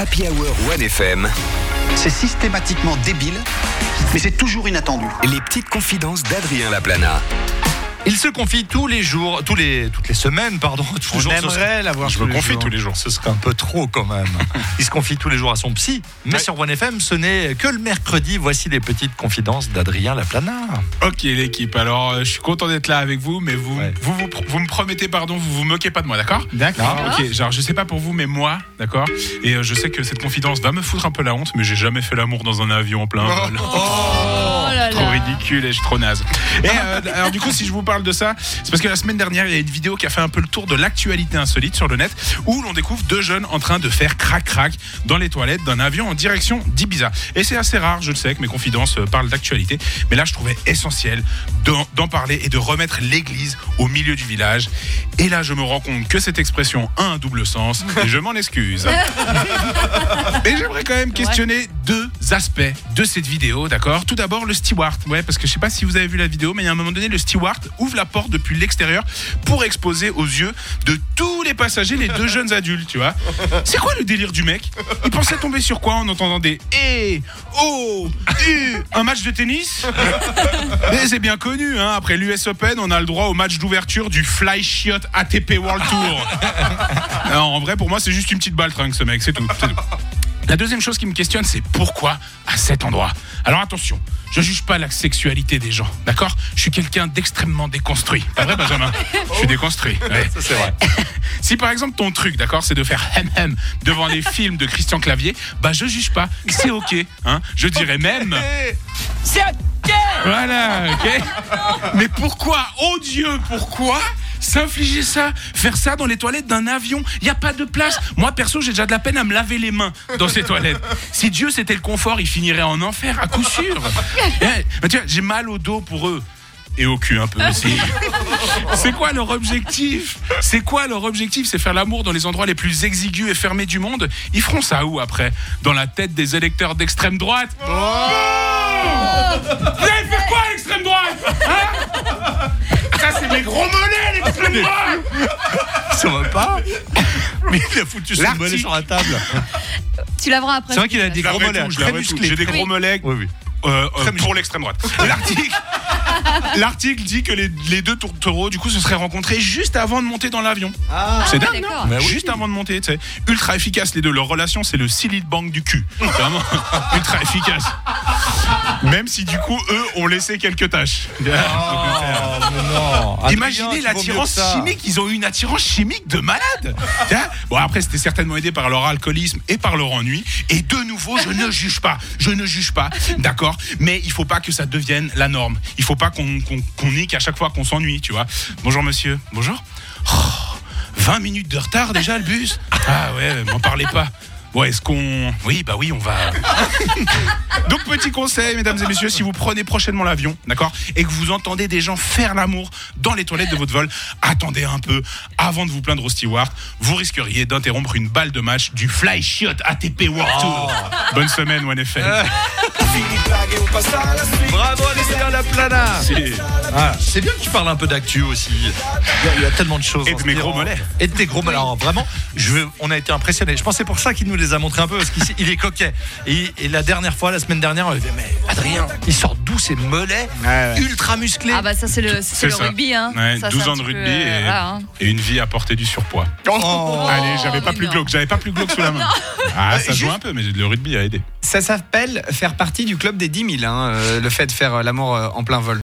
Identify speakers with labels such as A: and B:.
A: Happy Hour 1FM,
B: C'est systématiquement débile, mais c'est toujours inattendu.
A: les petites confidences d'Adrien Laplana.
C: Il se confie tous les jours, tous les, toutes les semaines, pardon. Tous
D: On
C: les jours,
D: aimerait l'avoir
C: Je
D: tous
C: me confie
D: jours.
C: tous les jours. Ce serait un peu trop quand même. Il se confie tous les jours à son psy. Mais
D: Ouais.
C: sur OneFM, ce n'est que le mercredi. Voici les petites confidences d'Adrien Laplana.
D: Ok l'équipe, alors euh, je suis content d'être là avec vous, mais vous,
C: Ouais.
D: vous, vous, vous me promettez, pardon, vous vous moquez pas de moi, d'accord
E: D'accord.
D: Ah, Ok, genre je sais pas pour vous, mais moi, d'accord Et euh, je sais que cette confidence va me foutre un peu la honte, mais j'ai jamais fait l'amour dans un avion en plein vol.
F: Oh
D: Trop
F: là.
D: Ridicule et je trop naze. Et euh, alors du coup, si je vous parle de ça, c'est parce que la semaine dernière, il y a une vidéo qui a fait un peu le tour de l'actualité insolite sur le net, où l'on découvre deux jeunes en train de faire crac crac dans les toilettes d'un avion en direction d'Ibiza. Et c'est assez rare, je le sais, que mes confidences euh, parlent d'actualité, mais là, je trouvais essentiel d'en parler et de remettre l'église au milieu du village. Et là, je me rends compte que cette expression a un double sens, et je m'en excuse. J'aimerais quand même questionner deux aspects de cette vidéo, d'accord? Tout d'abord, le steward. Ouais, parce que je sais pas si vous avez vu la vidéo, mais il y a un moment donné, le steward ouvre la porte depuis l'extérieur pour exposer aux yeux de tous les passagers les deux jeunes adultes, tu vois C'est quoi le délire du mec? Il pensait tomber sur quoi en entendant des Eh Oh U Un match de tennis? Mais c'est bien connu, hein Après l'US Open, on a le droit au match d'ouverture du Fly Shot ATP World Tour. Non, en vrai, pour moi, c'est juste une petite baltringue, ce mec, c'est tout. c'est tout. La deuxième chose qui me questionne, c'est pourquoi à cet endroit? Alors attention, je juge pas la sexualité des gens, d'accord? Je suis quelqu'un d'extrêmement déconstruit. Pas vrai, Benjamin? Je suis déconstruit. ouais.
C: Ça, c'est vrai.
D: Si par exemple ton truc, d'accord, c'est de faire hem hem devant les films de Christian Clavier, bah je juge pas, c'est ok. Hein? Je dirais même.
F: C'est ok.
D: Voilà, ok. Mais pourquoi, oh Dieu, pourquoi s'infliger ça, faire ça dans les toilettes d'un avion Il n'y a pas de place. Moi, perso, j'ai déjà de la peine à me laver les mains dans ces toilettes. Si Dieu c'était le confort, il finirait en enfer, à coup sûr. Eh, mais tu vois, j'ai mal au dos pour eux. Et au cul un peu aussi. C'est quoi leur objectif? C'est quoi leur objectif? C'est faire l'amour dans les endroits les plus exigus et fermés du monde? Ils feront ça où après? Dans la tête des électeurs d'extrême droite Vous allez faire quoi à l'extrême droite? Hein? Ça c'est mes gros mollets
C: Ça va pas Mais il a foutu son
D: L'article.
C: mollet sur la table.
F: Tu laveras après.
C: C'est vrai qu'il a des gros mollets musclés.
D: J'ai des gros mollets
C: Oui, oui.
D: euh, euh, pour l'extrême droite. L'article, l'article dit que les, les deux tourtereaux, du coup, se seraient rencontrés juste avant de monter dans l'avion. c'est dingue, non
F: d'accord.
C: Bah oui.
D: Juste avant de monter, tu sais. Ultra efficace, les deux. Leur relation, c'est le silly bank du cul. Vraiment, ultra efficace. Même si, du coup, eux ont laissé quelques tâches.
C: non.
D: Imaginez l'attirance chimique, ils ont eu une attirance chimique de malade. Bon après c'était certainement aidé par leur alcoolisme et par leur ennui. Et de nouveau, je ne juge pas, je ne juge pas, d'accord. Mais il faut pas que ça devienne la norme. Il faut pas qu'on qu'on qu'on nique à chaque fois qu'on s'ennuie, tu vois. Bonjour monsieur, bonjour. Oh, 20 minutes de retard déjà le bus. Ah ouais, m'en parlez pas. Bon, est-ce qu'on. Oui, bah oui, on va. Donc, petit conseil, mesdames et messieurs, si vous prenez prochainement l'avion, d'accord, et que vous entendez des gens faire l'amour dans les toilettes de votre vol, attendez un peu avant de vous plaindre au steward. Vous risqueriez d'interrompre une balle de match du Fly Shot ATP World Tour. Bonne semaine, OneFM.
C: Bravo Ah, C'est bien que tu parles un peu d'actu aussi. Il y, a, il y a tellement de choses.
D: Et de mes gros mollets.
C: Et de tes gros mollets. Alors, vraiment, je, on a été impressionnés. Je pense que c'est pour ça qu'il nous les a montrés un peu, parce qu'il il est coquet. Et, et la dernière fois, la semaine dernière, on lui dit Mais Adrien, il sort d'où ces mollets
E: Ouais, ouais.
C: ultra musclés
F: Ah bah ça c'est le, c'est
D: C'est
F: le
D: ça.
F: rugby hein.
D: Ouais,
F: Ça,
D: 12
F: c'est un
D: ans de rugby
F: euh,
D: et,
F: hein.
D: et une vie à porter du surpoids.
C: Oh.
D: Allez, j'avais pas
F: mais
D: plus glauque, j'avais pas plus glauque sous la main. Ah, ça
E: juste-
D: joue un peu, mais le rugby a aidé.
E: Ça s'appelle faire partie du club des 10 000, hein, euh, le fait de faire euh, l'amour euh, en plein vol.